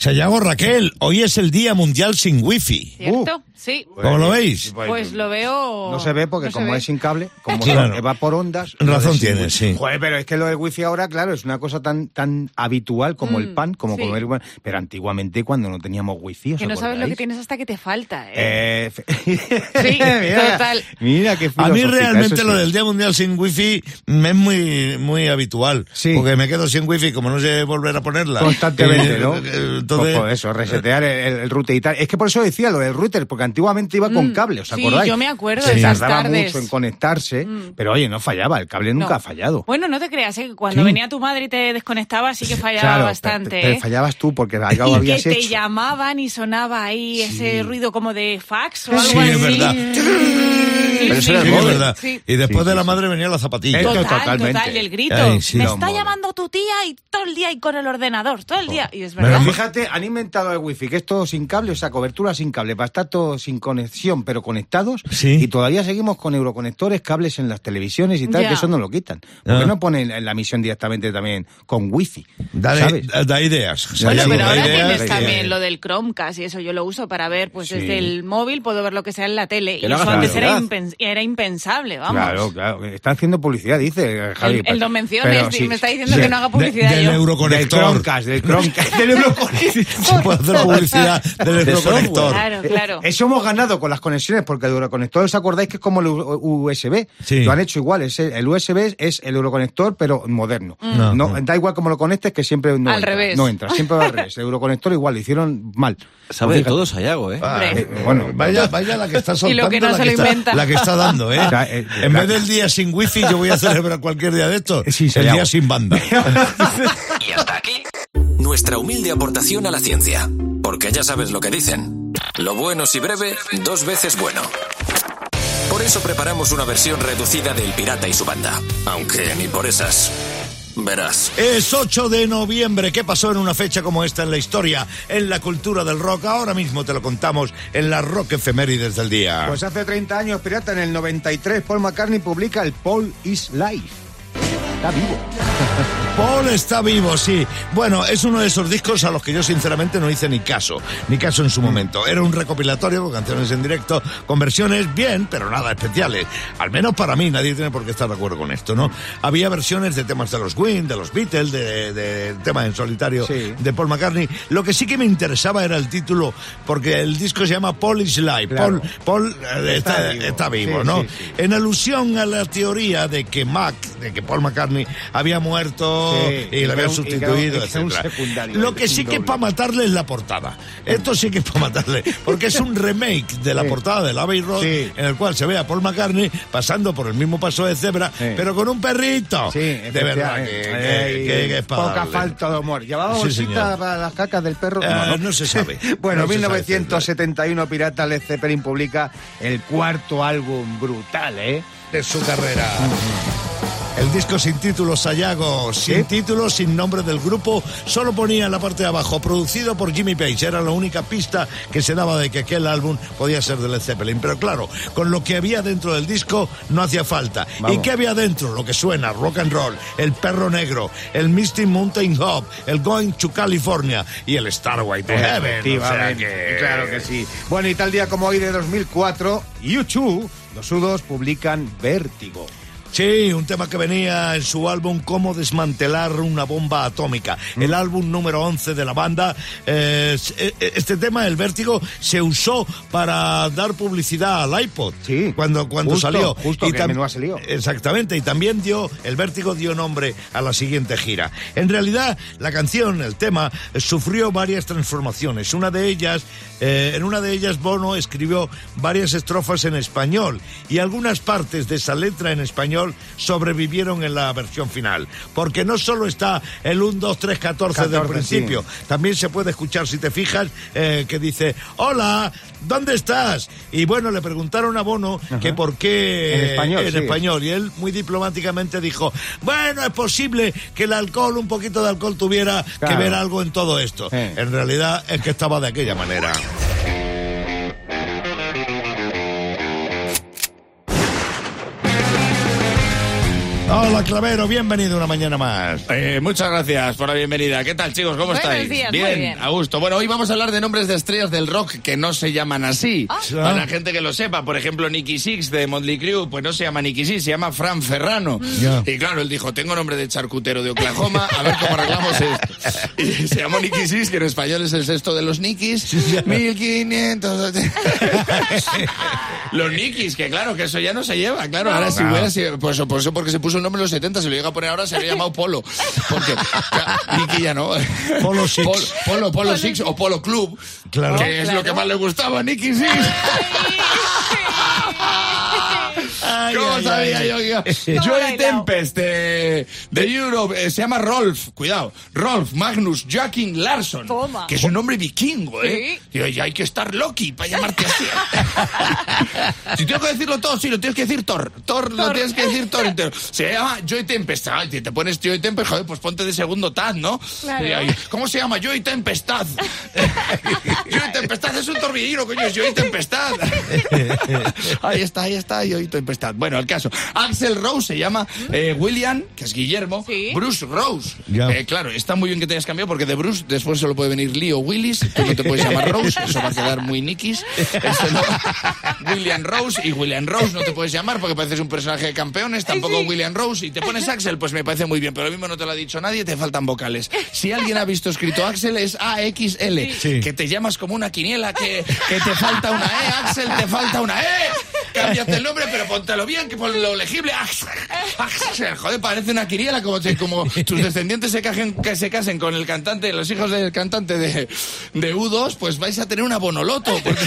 Sayago Raquel, hoy es el Día Mundial sin Wifi. ¿Cierto? Sí. ¿Cómo lo veis? Pues lo veo. No se ve porque no como ve. es sin cable, como Claro. va por ondas. Razón tienes, sí. Joder, pero es que lo del wifi ahora, claro, es una cosa tan tan habitual como el Mm, pan, como sí. comer. Pero antiguamente cuando no teníamos wifi, ¿os Que no sabes lo que tienes hasta que te falta. ¿eh? Eh, fe- Sí, mira, total. Mira qué A mí realmente lo sí. del Día Mundial sin Wifi me es muy muy habitual. Sí. Porque me quedo sin Wifi como no sé volver a ponerla. Constantemente, Eh, ¿no? eh, Entonces, Pues, pues eso, resetear el, el router y tal. Es que por eso decía lo del router, porque antiguamente iba con Mm, cable, ¿os sí, acordáis? yo me acuerdo Se de esas tardaba tardes. mucho en conectarse, Mm. pero oye, no fallaba, el cable nunca No. ha fallado. Bueno, no te creas, ¿eh? que cuando Sí. venía tu madre y te desconectaba, sí que fallaba Claro, bastante. pero- pero ¿eh? fallabas tú porque algo y que habías te hecho. llamaban y sonaba ahí ese ruido como de fax o algo Sí, así. es verdad. Sí, Pero eso sí, era sí, el que es móvil. verdad. Sí. Y después Sí, de sí, la sí. madre venía la zapatilla. Total, totalmente. total, y el grito. Ay, sí, Me está llamando tu tía y todo el día ahí con el ordenador, todo el día. Y es Pero verdad. Fíjate, han inventado el wifi, que es todo sin cable, o sea, cobertura sin cable, para estar todo sin conexión, pero conectados. Sí. Y todavía seguimos con euroconectores, cables en las televisiones y tal, que eso no lo quitan. ¿Por qué Ah. no ponen en la misión directamente también con wifi? Dale, ¿Sabes? da, ideas. Bueno, pero da ahora ideas tienes también lo del Chromecast y eso yo lo uso para ver, pues Sí. desde el móvil puedo ver lo que sea en la tele. Que y eso antes era, impensable, vamos. Claro, claro. Está haciendo publicidad, dice Javi. El, el Don Menciones sí, me está diciendo sí. que no haga publicidad de- del yo. euro- Del Euroconector. Chromecast, del Chromecast, del Euroconector. Se puede hacer publicidad del Euroconector. Claro, claro. Eso hemos ganado con las conexiones, porque el Euroconector, ¿os acordáis que es como el USB? Sí. Lo han hecho igual. es el, el USB es el Euroconector, pero moderno. No, No, no. Da igual cómo lo conectes, que siempre no Al entra. revés. No entra, siempre va al revés. El Euroconector igual, lo hicieron mal. Sabe de todo Sayago, ¿eh? Ah, eh, bueno, vaya, vaya la que está soltando, lo que no la, se que lo está, inventa. la que está dando, ¿eh? O sea, eh, en vez del día sin wifi, yo voy a celebrar cualquier día de esto. Sí, el Sayago. día sin banda. Y hasta aquí nuestra humilde aportación a la ciencia. Porque ya sabes lo que dicen. Lo bueno si breve, dos veces bueno. Por eso preparamos una versión reducida del Pirata y su banda. Aunque ni por esas. Verás. Es 8 de noviembre. ¿Qué pasó en una fecha como esta en la historia, en la cultura del rock? Ahora mismo te lo contamos en la Rock Efemérides del día. Pues hace 30 años, pirata, en el 93, Paul McCartney publica el Paul is Life. Está vivo. Paul está vivo, sí. Bueno, es uno de esos discos a los que yo sinceramente no hice ni caso, ni caso en su momento. Era un recopilatorio con canciones en directo, con versiones bien, pero nada especiales. Al menos para mí, nadie tiene por qué estar de acuerdo con esto, ¿no? Había versiones de temas de los Queen, de los Beatles, de, de temas en solitario Sí. de Paul McCartney. Lo que sí que me interesaba era el título, porque el disco se llama Paul is Live. Claro. Paul, Paul eh, está, Está está vivo. Sí, ¿no? sí. En alusión a la teoría de que Mac, de que Paul McCartney había muerto Sí, y y habían sustituido, y un secundario, Lo que sí que es para matarle es la portada. Esto sí que es para matarle, porque es un remake de la Sí. portada de Abbey Road, Sí. en el cual se ve a Paul McCartney pasando por el mismo paso de cebra, pero con un perrito. Sí, de verdad que, que- efectivamente. que- que es para Poca darle. falta de humor. ¿Llevaba bolsita para las cacas del perro? Eh, no se sabe. bueno, No se sabe, 1971, Pirata Led Zeppelin publica el cuarto álbum brutal, ¿eh? de su carrera. El disco sin título, Sayago, sin ¿Sí? título, sin nombre del grupo, solo ponía en la parte de abajo, producido por Jimmy Page. Era la única pista que se daba de que aquel álbum podía ser de Led Zeppelin. Pero claro, con lo que había dentro del disco no hacía falta. Vamos. ¿Y qué había dentro? Lo que suena, rock and roll, el perro negro, el Misty Mountain Hop, el Going to California y el Starway to Heaven. O sea que- claro que sí. Bueno, y tal día como hoy de 2004, U2, los sudos, publican Vértigo. Sí, un tema que venía en su álbum Cómo desmantelar una bomba atómica, Mm. el álbum número 11 de la banda. Eh, eh, este tema, el vértigo, se usó para dar publicidad al iPod. Sí, cuando, cuando justo, salió. justo, que tam- menuda se lió. Exactamente, y también dio, el vértigo dio nombre a la siguiente gira. En realidad, la canción, el tema, sufrió varias transformaciones. Una de ellas, eh, en una de ellas, Bono escribió varias estrofas en español y algunas partes de esa letra en español sobrevivieron en la versión final. Porque no solo está el 1, 2, 3, 14, del 14, principio, también se puede escuchar, si te fijas, eh, que dice, hola, ¿dónde estás? Y bueno, le preguntaron a Bono que por qué En español, en sí. español. Y él muy diplomáticamente dijo, bueno, es posible que el alcohol, un poquito de alcohol tuviera que ver algo en todo esto. Sí. En realidad es que estaba de aquella manera. Hola, Clavero, bienvenido una mañana más. Eh, muchas gracias por la bienvenida. ¿Qué tal, chicos? ¿Cómo Buenos estáis? días, muy bien. a gusto. Bueno, hoy vamos a hablar de nombres de estrellas del rock que no se llaman así. Ah. Para la gente que lo sepa, por ejemplo, Nicky Six de Motley Crue, pues no se llama Nicky Six, se llama Fran Ferrano. Ya. Y claro, él dijo, tengo nombre de charcutero de Oklahoma, a ver cómo arreglamos esto. Y se llamó Nicky Six, que en español es el sexto de los Nickys. 1500. los Nickys, que claro, que eso ya no se lleva. Claro, ahora si No. hubiera sido, pues por eso porque se puso el nombre en los 70, se lo llega a poner ahora, se habría llamado Polo. Porque Nicky ya no. Polo Six. Polo, Polo, Polo Six o Polo Club. Claro. Que es lo que más le gustaba a Nicky Six. Ay, ¿Cómo ay, sabía ay. yo? Joey? Tempest de, de Europe eh, se llama Rolf, cuidado, Rolf Magnus Joaquin Larsson, Toma. que es un nombre vikingo, ¿eh? Sí. Ya hay que estar Loki para llamarte así. si tengo que decirlo todo, sí, lo tienes que decir Thor. Thor, lo tienes que decir Thor entero. Se llama Joey Tempest. Ay, si te pones Joey Tempest, joder, pues ponte de segundo Taz, ¿no? Claro. Y ahí, ¿Cómo se llama? Joey Tempestad. Joey Tempestad es un torbellino, coño, es Joey Tempestad. ahí está, ahí está, Joey Tempestad. Bueno, el caso. Axel Rose se llama eh, William, que es Guillermo. Sí. Bruce Rose. Eh, claro, está muy bien que te hayas cambiado porque de Bruce después solo puede venir Lee o Willis. Tú no te puedes llamar Rose, eso va a quedar muy niquis. Este no. William Rose y William Rose no te puedes llamar porque pareces un personaje de campeones, tampoco Sí. William Rose. Y te pones Axel, pues me parece muy bien, pero lo mismo no te lo ha dicho nadie, te faltan vocales. Si alguien ha visto escrito Axel es AXL, Sí. que te llamas como una quiniela, que, que te falta una E, Axel, te falta una E. Cámbiate el nombre, pero póntelo bien, que por lo legible. Axel, joder, parece una como, te- como tus descendientes se, cajen, que se casen con el cantante, los hijos del cantante de, de U2, pues vais a tener una bonoloto. Porque,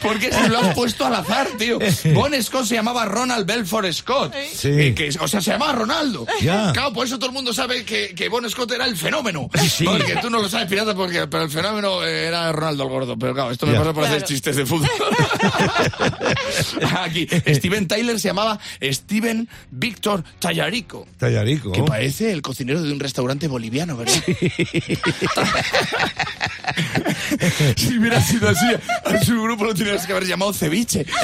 porque se lo has puesto al azar, tío. Bon Scott se llamaba Ronald Belfort Scott. Sí. Eh, que, o sea, se llamaba Ronaldo. Ya. Claro, por eso todo el mundo sabe que, que Bon Scott era el fenómeno. Sí. Porque tú no lo sabes, pirata, porque, pero el fenómeno era Ronaldo el gordo. Pero claro, esto me Ya. pasa por hacer Claro. chistes de fútbol. Aquí, Steven Tyler se llamaba Steven Víctor Tallarico. Tallarico. Que parece el cocinero de un restaurante boliviano, ¿verdad? si hubiera sido así, a su grupo lo tendrías que haber llamado ceviche.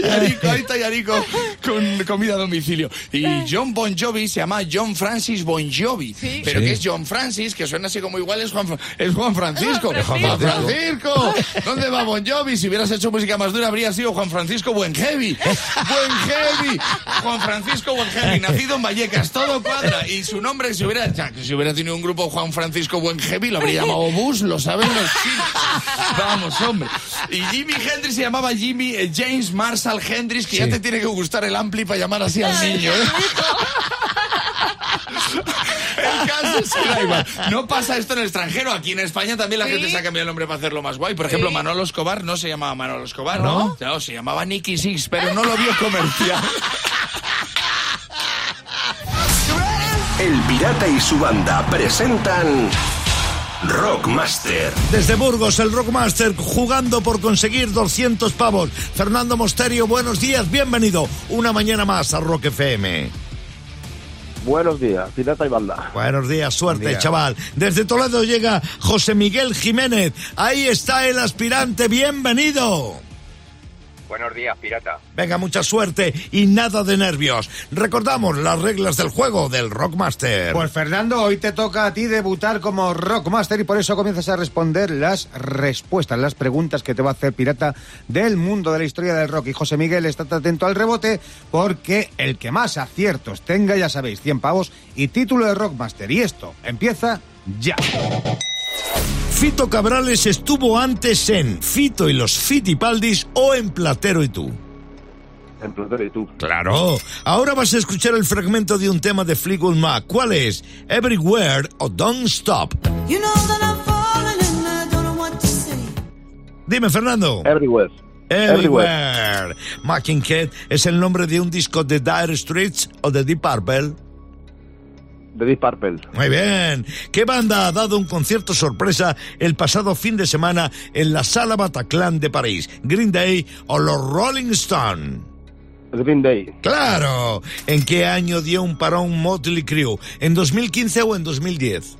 Tallarico, hay tallarico con comida a domicilio. Y John Bon Jovi se llama John Francis Bon Jovi. Sí. Pero Sí. que es John Francis, que suena así como igual, es Juan, es Juan Francisco. Juan Juan Francisco. Francisco. ¿Dónde va Bon Jovi? Si hubieras hecho música más dura, habría sido Juan Francisco Buen Heavy. Buen Heavy. Juan Francisco Buen Heavy, nacido en Vallecas, todo cuadra. Y su nombre, si hubiera, si hubiera tenido un grupo Juan Francisco Buen Heavy, lo habría llamado Bus, lo saben los chinos. Vamos, hombre. Y Jimi Hendrix se llamaba Jimmy eh, James Marshall Hendrix, que ya te tiene que gustar el ampli para llamar así al niño, ¿eh? El caso es que da igual. No pasa esto en el extranjero. Aquí en España también la Sí. gente se ha cambiado el nombre para hacerlo más guay. Por ejemplo, Sí. Manolo Escobar no se llamaba Manolo Escobar. ¿No? No, se llamaba Nicky Six, pero no lo vio comercial. El Pirata y su banda presentan Rockmaster. Desde Burgos, el Rockmaster jugando por conseguir 200 pavos. Fernando Mosterio, buenos días, bienvenido. Una mañana más a Rock FM. Buenos días, Pirata y Banda. Buenos días, suerte, Buen día. chaval. Desde Toledo llega José Miguel Jiménez. Ahí está el aspirante, bienvenido. Buenos días, pirata. Venga, mucha suerte y nada de nervios. Recordamos las reglas del juego del Rockmaster. Pues Fernando, hoy te toca a ti debutar como Rockmaster y por eso comienzas a responder las respuestas, las preguntas que te va a hacer Pirata del mundo de la historia del rock. Y José Miguel, estate atento al rebote porque el que más aciertos tenga, ya sabéis, 100 pavos y título de Rockmaster. Y esto empieza ya. Fito Cabrales estuvo antes en Fito y los Fitipaldis o en Platero y tú. En Platero y tú. Claro. Ahora vas a escuchar el fragmento de un tema de Fleetwood Mac. ¿Cuál es? Everywhere o Don't Stop. You know that I'm falling and I don't know what to say. Dime, Fernando. Everywhere. Everywhere. Mackinhead es el nombre de un disco de Dire Straits o de Deep Purple. De Deep Purple. Muy bien. ¿Qué banda ha dado un concierto sorpresa el pasado fin de semana en la Sala Bataclan de París? ¿Green Day o los Rolling Stone? Green Day. ¡Claro! ¿En qué año dio un parón Motley Crue? ¿En 2015 o en 2010?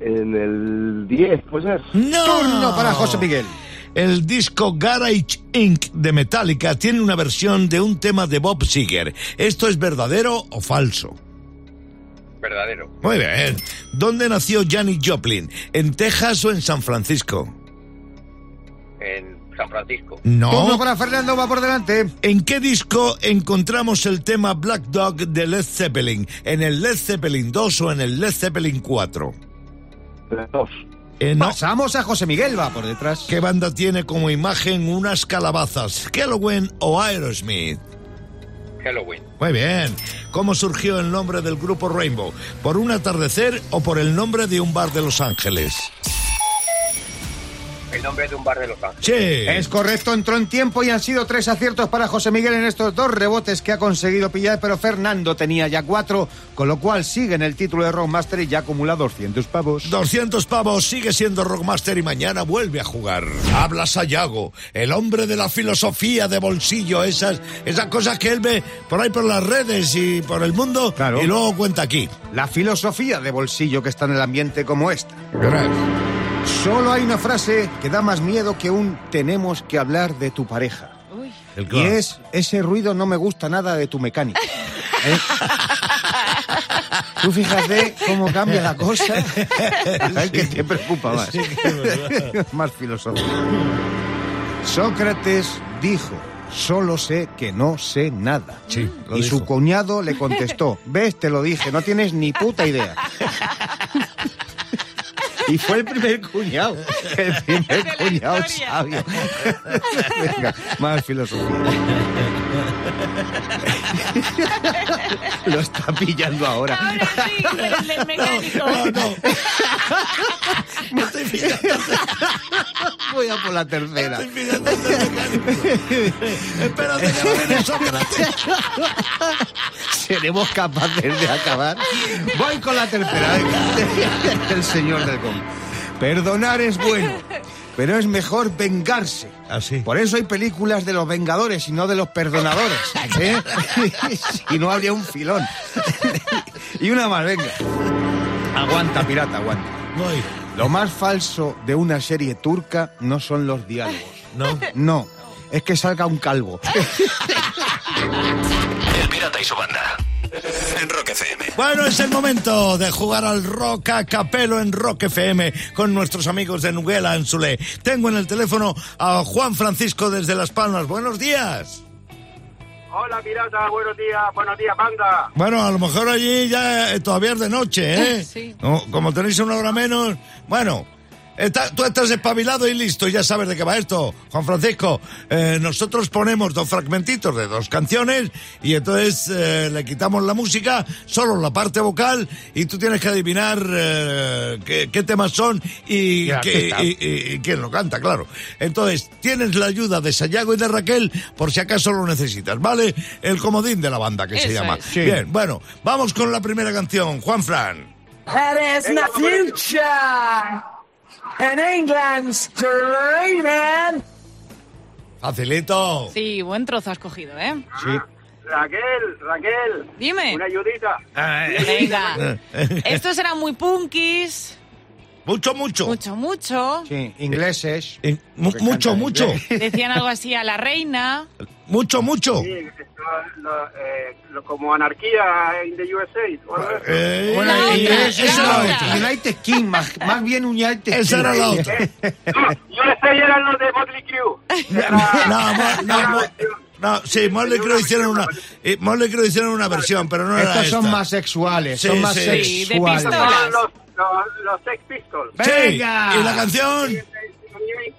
En el 10, puede ser. ¡No! Turno para José Miguel. El disco Garage Inc. de Metallica tiene una versión de un tema de Bob Seger. ¿Esto es verdadero o falso? Verdadero. Muy bien. ¿Dónde nació Janis Joplin? ¿En Texas o en San Francisco? En San Francisco. No. Turno para Fernando, va por delante. ¿En qué disco encontramos el tema Black Dog de Led Zeppelin? ¿En el Led Zeppelin 2 o en el Led Zeppelin 4? Dos. Eh, no. Pasamos a José Miguel, va por detrás. ¿Qué banda tiene como imagen unas calabazas? ¿Halloween o Aerosmith? Halloween. Muy bien. ¿Cómo surgió el nombre del grupo Rainbow? ¿Por un atardecer o por el nombre de un bar de Los Ángeles? El nombre de un bar de Los Ángeles. Sí. Es correcto, entró en tiempo y han sido tres aciertos para José Miguel en estos dos rebotes que ha conseguido pillar, pero Fernando tenía ya cuatro, con lo cual sigue en el título de Rockmaster y ya acumula 200 pavos. 200 pavos, sigue siendo Rockmaster y mañana vuelve a jugar. Habla Sayago, el hombre de la filosofía de bolsillo, esas, esas cosas que él ve por ahí por las redes y por el mundo Claro. y luego cuenta aquí. La filosofía de bolsillo que está en el ambiente como esta. Verás. Solo hay una frase que da más miedo que un tenemos que hablar de tu pareja. Uy. Y es, ese ruido no me gusta nada de tu mecánica. ¿Eh? Tú fíjate cómo cambia la cosa. ¿Sabes qué te preocupa más? más filosófico. Sócrates dijo, solo sé que no sé nada. Sí, lo y su cuñado le contestó, ves, te lo dije, no tienes ni puta idea. Y fue el primer cuñado, el primer cuñado sabio. Venga, más filosofía. Lo está pillando ahora. Ahora sí, el mecánico. No, no. Me estoy fijando, Voy a por la tercera. estoy el mecánico. Espérate que va a venir Sócrates. ¿Seremos capaces de acabar? Voy con la tercera. El señor del gong. Perdonar es bueno, pero es mejor vengarse. Así. Por eso hay películas de los vengadores y no de los perdonadores. ¿eh? si no habría un filón. y una más, venga. Aguanta, pirata, aguanta. Voy. Lo más falso de una serie turca no son los diálogos. No. No, es que salga un calvo. Pirata y su banda. En Rock FM. Bueno, es el momento de jugar al rock a capelo en Rock FM con nuestros amigos de Nuguela en Sule. Tengo en el teléfono a Juan Francisco desde Las Palmas. Buenos días. Hola, pirata. Buenos días. Buenos días, banda. Bueno, a lo mejor allí ya eh, todavía es de noche, ¿eh? Sí. No, como tenéis una hora menos. Bueno, está- tú estás espabilado y listo, ya sabes de qué va esto. Juan Francisco, eh, nosotros ponemos dos fragmentitos de dos canciones y entonces eh, le quitamos la música, solo la parte vocal y tú tienes que adivinar eh, qué, qué temas son y, Y qué- artista. y- y- y quién lo canta, claro. Entonces, tienes la ayuda de Sayago y de Raquel por si acaso lo necesitas, ¿vale? El comodín de la banda que se llama. es. Sí. Bien, bueno, vamos con la primera canción. Juan Fran. That is the future. And England's dreaming. Facilito. Sí, buen trozo has cogido, ¿eh? Sí. Raquel, Raquel. Dime. Una ayudita. Venga. Estos eran muy punkis. Mucho, mucho. Mucho, mucho. Sí, ingleses. Eh, mu- Porque mucho, mucho. Decían algo así a la reina. Mucho, mucho. Sí, lo- eh, lo- como anarquía in the USA. Eh, Bueno, La otra, inglés, la esa era otra. otra. United King, más, más bien United Esa King. era la otra. No, USA eran los de Motley Crue. No, no, versión. no, sí, Motley Crue hicieron una, eh, Motley Crue hicieron una versión, pero no era Estos son más sexuales, Sí, son más sí. Sí, de sexuales. Los, Sex Pistols. Sí, ¡Venga! ¿Y la canción?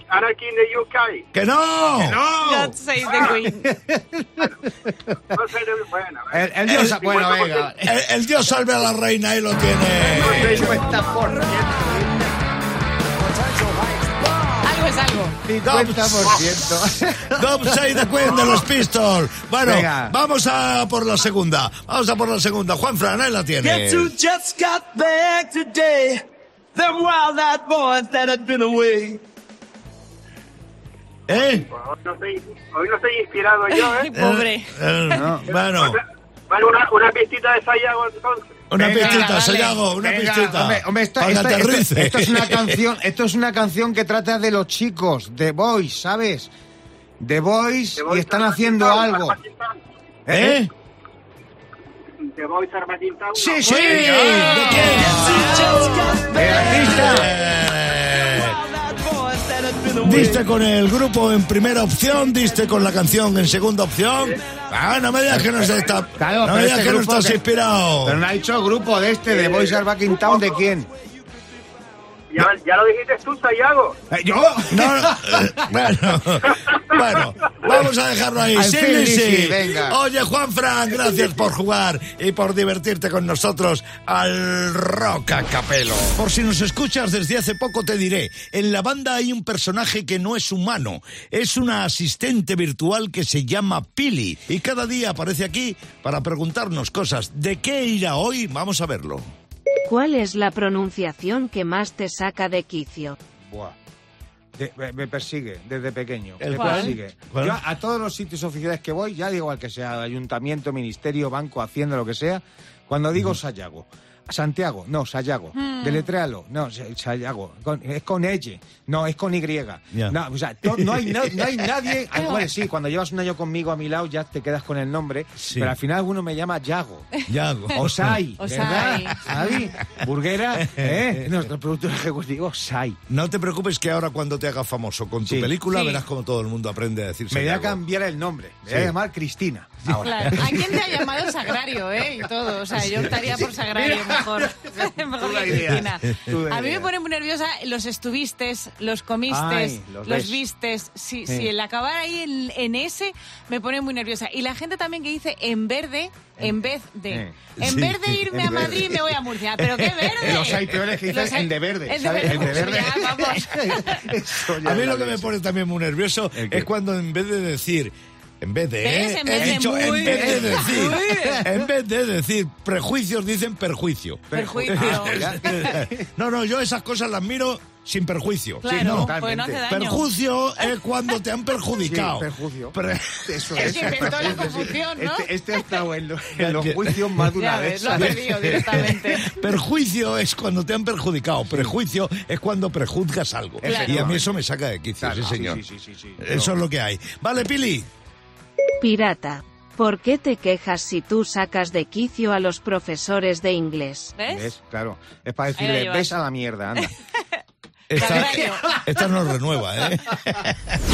Anarchy in the UK. ¡Que no! God save the Queen. No sé, bueno, El, el dios, El- bueno, venga. El, el Dios salve a la reina, ahí lo tiene. 50%. Algo es algo. 50%. Don't say the Queen de los Pistols. Bueno, Venga. vamos a por la segunda. Vamos a por la segunda. Juan Fran, ahí la Guess tienes. who just got back today? Them wild-eyed boys that had been away. ¿Eh? Hoy no estoy, hoy no estoy inspirado yo, ¿eh? pobre. Eh, Bueno, Vale, una, una pistita de Sayago entonces. Una Venga, pistita, dale. Sayago, una Venga, pistita. Hombre, hombre, esto, esto- esto- aterrice. esto es una canción, esto es una canción que trata de los chicos, de Boys, ¿sabes? De Boys The y Voice están haciendo algo. ¿Eh? The Voice Armageddon Town, Sí, sí. ¿De quién? El artista. Diste con el grupo en primera opción, diste con la canción en segunda opción. Ah, no me digas que no está. Claro, no pero me digas este que no estás que- inspirado. Pero no ha dicho grupo de este, de Boys Are Back in Town, ¿de quién? Ya, ya lo dijiste tú, Sayago. Eh, ¿Yo? No, no, eh, bueno, bueno, vamos a dejarlo ahí. Sí, sí. sí, venga. Oye, Juan Fran, gracias por jugar y por divertirte con nosotros al Rock a Capelo. Por si nos escuchas desde hace poco te diré, en la banda hay un personaje que no es humano, es una asistente virtual que se llama Pili y cada día aparece aquí para preguntarnos cosas. ¿De qué irá hoy? Vamos a verlo. ¿Cuál es la pronunciación que más te saca de quicio? Buah. De- me, me persigue desde pequeño. ¿El me cuál? persigue. ¿Cuál? Yo a todos los sitios oficiales que voy, ya digo al que sea ayuntamiento, ministerio, banco, hacienda, lo que sea, cuando digo Sayago. Santiago, no, Sayago. Deletréalo, no, Sa- Sayago. Con- es con L, no, es con Y. Ya. No, o sea, to- no, hay, no, no hay nadie. ah, bueno, sí, cuando llevas un año conmigo a mi lado ya te quedas con el nombre, Sí. pero al final alguno me llama Yago. Yago. O Sai, O ¿verdad? Sai. ¿Sabi? Burguera, ¿eh? Nuestro productor ejecutivo, Sai. No te preocupes que ahora cuando te hagas famoso con tu Sí. película Sí. verás como todo el mundo aprende a decir Me voy a cambiar el nombre. Me voy Sí. a llamar Cristina. Ahora. Claro. ¿A quién te ha llamado Sagrario, eh? Y todo. O sea, yo optaría por Sagrario mejor. mejor la que. Cristina. A mí me pone muy nerviosa los estuvistes, los comistes, Ay, los vistes. Si, Sí. si el acabar ahí en, en ese me pone muy nerviosa. Y la gente también que dice en verde en vez de. Eh. En Sí. vez de irme En a Madrid verde. me voy a Murcia. ¿Pero qué verde? Los hay peores que dicen Los hay- en de verde. en de ¿sabes? verde. En de verde. Ya, vamos. Eso ya A mí lo que me pone también muy nervioso ¿El es cuando en vez de decir, en vez de, ¿Ves? ¿eh? En he vez de dicho, muy en vez de decir, en vez de decir prejuicios dicen perjuicio. Perjuicio. No, no, yo esas cosas las miro sin perjuicio. Claro, no. pues no hace daño. Perjuicio es cuando te han perjudicado. Sí, perjuicio. Pero- Eso es. que inventó la Perjuicio, sí. confusión, ¿no? Este, este ha estado en, los- en los juicios más de una Ya vez. lo ha directamente. Perjuicio es cuando te han perjudicado. Prejuicio es cuando prejuzgas algo. Claro. Y a mí eso me saca de quicio, Claro, sí, señor. sí, sí, sí, sí. Eso es lo que hay. Vale, Pili. Pirata. ¿Por qué te quejas si tú sacas de quicio a los profesores de inglés? ¿Ves? ¿Ves? Claro. Es para decirle, ves a la mierda, anda. Esta, esta nos renueva, ¿eh?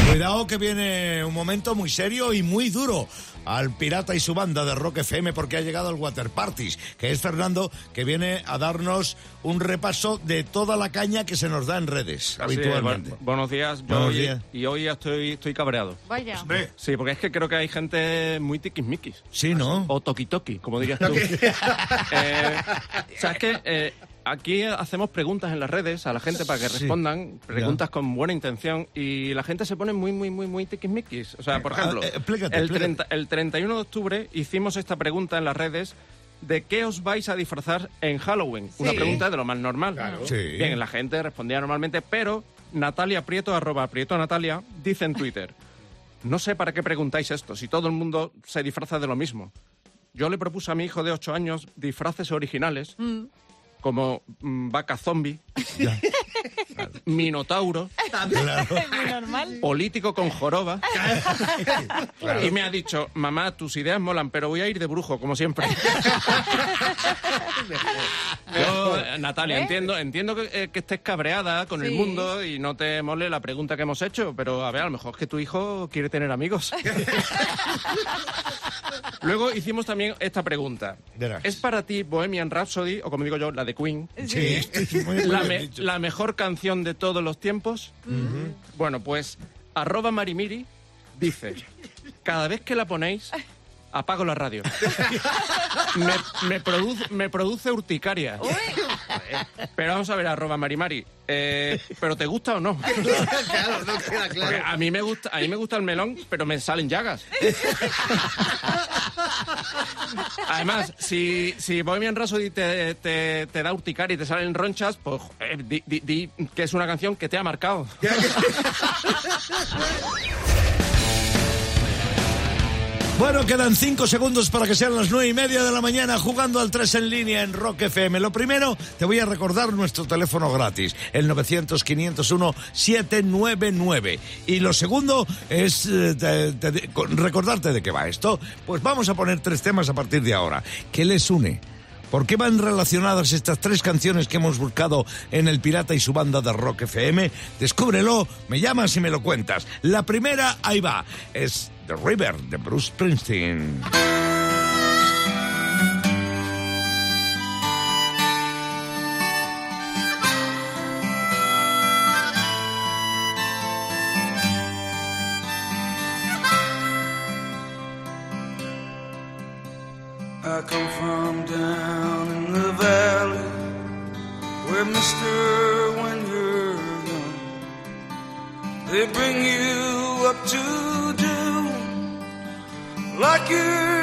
Cuidado que viene un momento muy serio y muy duro al Pirata y su banda de Rock FM porque ha llegado el Water Parties, que es Fernando, que viene a darnos un repaso de toda la caña que se nos da en redes Así es, habitualmente. bu- buenos días. Yo Buenos hoy- días. Y hoy ya estoy, estoy cabreado. Vaya. Sí, porque es que creo que hay gente muy tiquismiquis. Sí, ¿no? O toki-toki, como dirías tú. eh, o sea, es que eh, aquí hacemos preguntas en las redes a la gente para que Sí. respondan, preguntas con buena intención, y la gente se pone muy, muy, muy, muy tiquismiquis. O sea, por Ah, ejemplo, explícate, el, explícate. 30 el 31 de octubre hicimos esta pregunta en las redes. ¿De qué os vais a disfrazar en Halloween? Una pregunta de lo más normal. Sí. Bien, la gente respondía normalmente, pero Natalia Prieto, arroba Prieto Natalia, dice en Twitter, no sé para qué preguntáis esto, si todo el mundo se disfraza de lo mismo. Yo le propuse a mi hijo de 8 años disfraces originales, como mm, vaca zombie, minotauro, normal. político con joroba, y me ha dicho, mamá, tus ideas molan, pero voy a ir de brujo, como siempre. Yo, Natalia, ¿Eh? entiendo, entiendo que, eh, que estés cabreada con el mundo y no te mole la pregunta que hemos hecho, pero a ver, a lo mejor es que tu hijo quiere tener amigos. Luego hicimos también esta pregunta. ¿Es para ti Bohemian Rhapsody, o como digo yo, la de Queen, Sí, sí, muy la, me- la mejor canción de todos los tiempos? Bueno, pues arroba Marimiri dice, cada vez que la ponéis, apago la radio. me, me produce, me produce urticaria. Pero vamos a ver, arroba Marimari, eh, ¿pero te gusta o no? claro, no queda Porque a mí me gusta, a mí me gusta el melón, pero me salen llagas. Además, si, si Bohemian Rhapsody te, te, te da urticaria y te salen ronchas, pues eh, di, di- di que es una canción que te ha marcado. Bueno, quedan cinco segundos para que sean las nueve y media de la mañana jugando al 3 en línea en Rock FM. Lo primero, te voy a recordar nuestro teléfono gratis, el 900-501-799. Y lo segundo es eh, recordarte de qué va esto. Pues vamos a poner tres temas a partir de ahora. ¿Qué les une? ¿Por qué van relacionadas estas tres canciones que hemos buscado en El Pirata y su banda de Rock FM? Descúbrelo, me llamas y me lo cuentas. La primera, ahí va, es The River de Bruce Springsteen. Where when you're young, they bring you up to do like your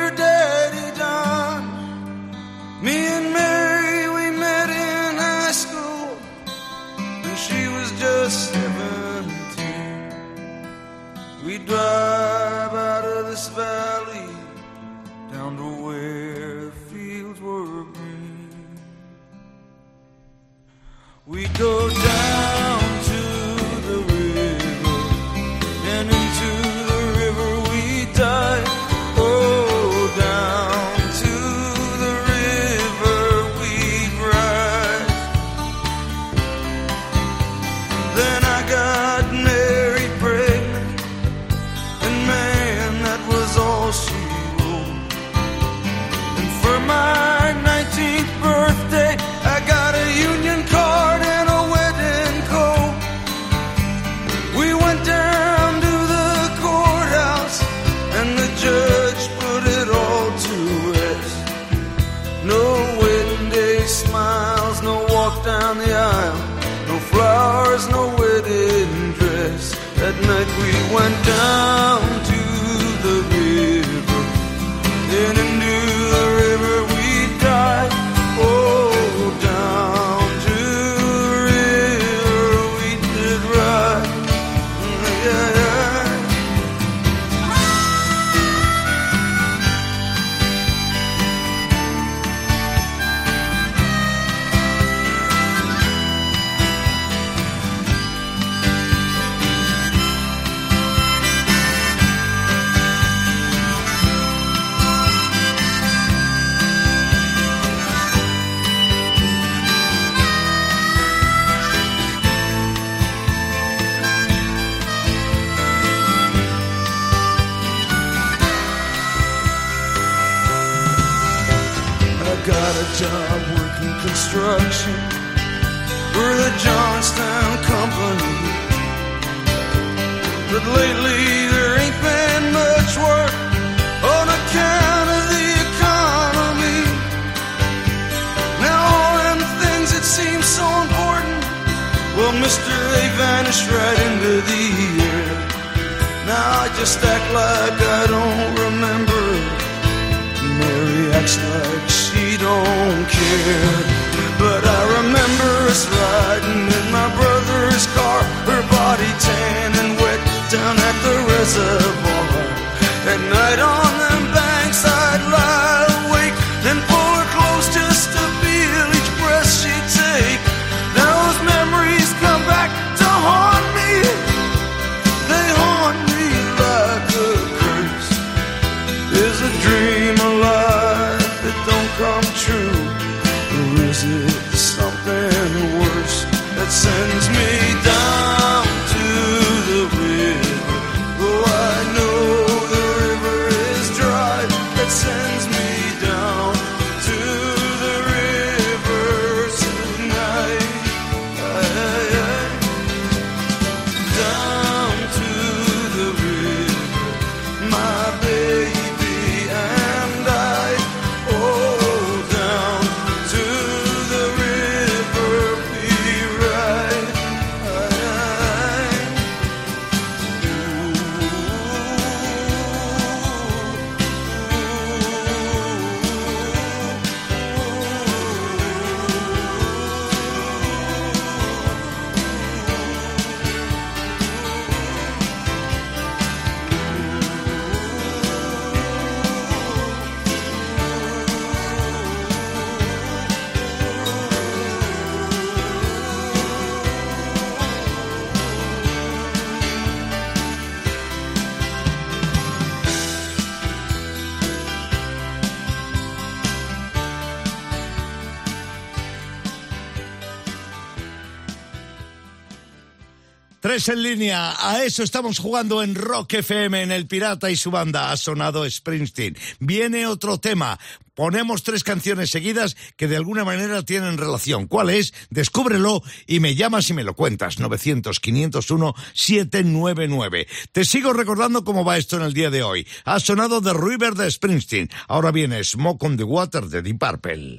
construction for the Johnstown Company. But lately there ain't been much work on account of the economy. Now all them things that seem so important, well, mister, they vanished right into the air. Now I just act like I don't remember. Mary acts like she don't care. But I remember us riding in my brother's car, her body tan and wet down at the reservoir. At night on them Tres en línea, a eso estamos jugando en Rock FM, en El Pirata y su banda. Ha sonado Springsteen. Viene otro tema. Ponemos tres canciones seguidas que de alguna manera tienen relación. ¿Cuál es? Descúbrelo y me llamas y me lo cuentas. 900-501-799. Te sigo recordando cómo va esto en el día de hoy. Ha sonado The River de Springsteen. Ahora viene Smoke on the Water de Deep Purple.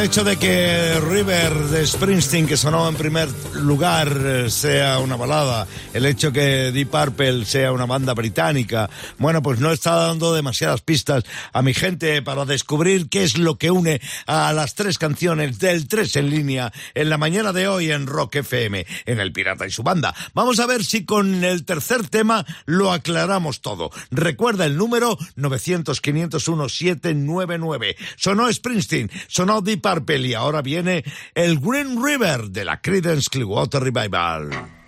El hecho de que River de Springsteen, que sonó en primer lugar, eh, sea una balada, el hecho que Deep Purple sea una banda británica, bueno, pues no está dando demasiadas pistas a mi gente para descubrir qué es lo que une a las tres canciones del 3 en línea en la mañana de hoy en Rock FM, en El Pirata y su banda. Vamos a ver si con el tercer tema lo aclaramos todo. Recuerda el número 900-501-799. Sonó Springsteen, sonó Deep Purple y ahora viene el Green River de la Creedence Clearwater Revival.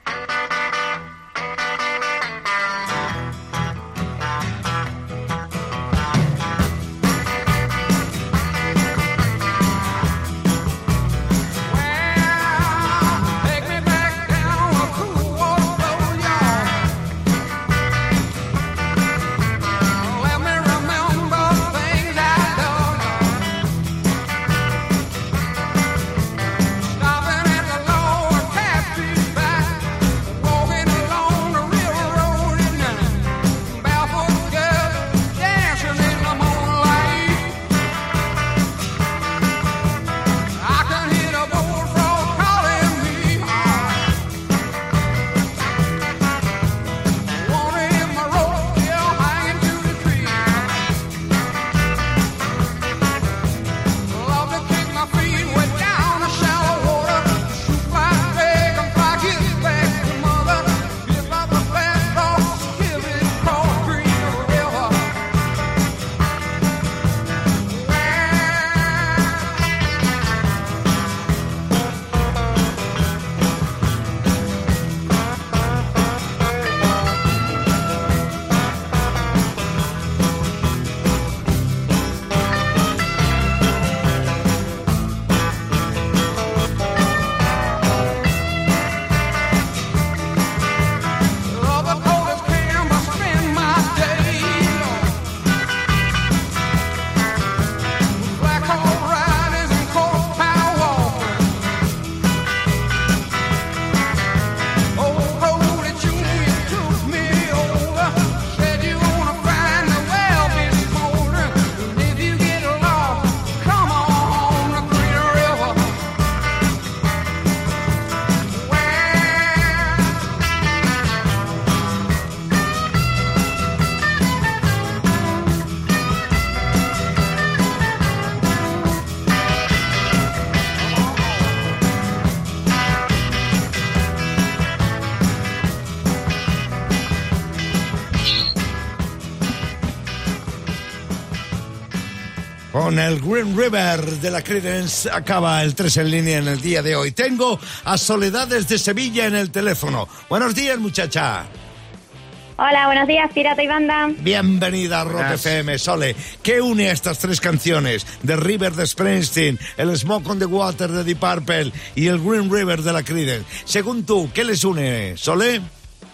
Con el Green River de la Creedence acaba el 3 en línea en el día de hoy. Tengo a Soledad desde Sevilla en el teléfono. Buenos días, muchacha. Hola, buenos días, Pirata y Banda. Bienvenida a Rock Gracias. FM, Sole. ¿Qué une a estas tres canciones? The River de Springsteen, el Smoke on the Water de Deep Purple y el Green River de la Creedence. Según tú, ¿qué les une, Sole?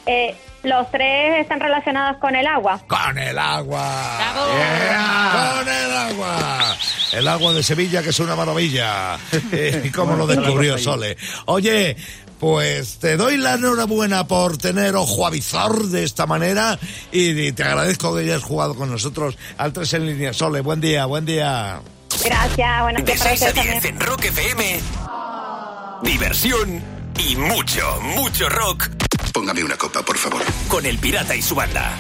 Eh, los tres están relacionados con el agua. Con el agua. Con el agua. El agua de Sevilla, que es una maravilla. Eh, ¿Y cómo lo descubrió Sole? Oye, pues te doy la enhorabuena por tener ojo avizor de esta manera y te agradezco que hayas jugado con nosotros al 3 en línea. Sole, buen día, buen día. Gracias, buenos De días para 6 a ustedes 10 también. en Rock FM. Diversión y mucho, mucho rock. Póngame una copa, por favor. Con el pirata y su banda.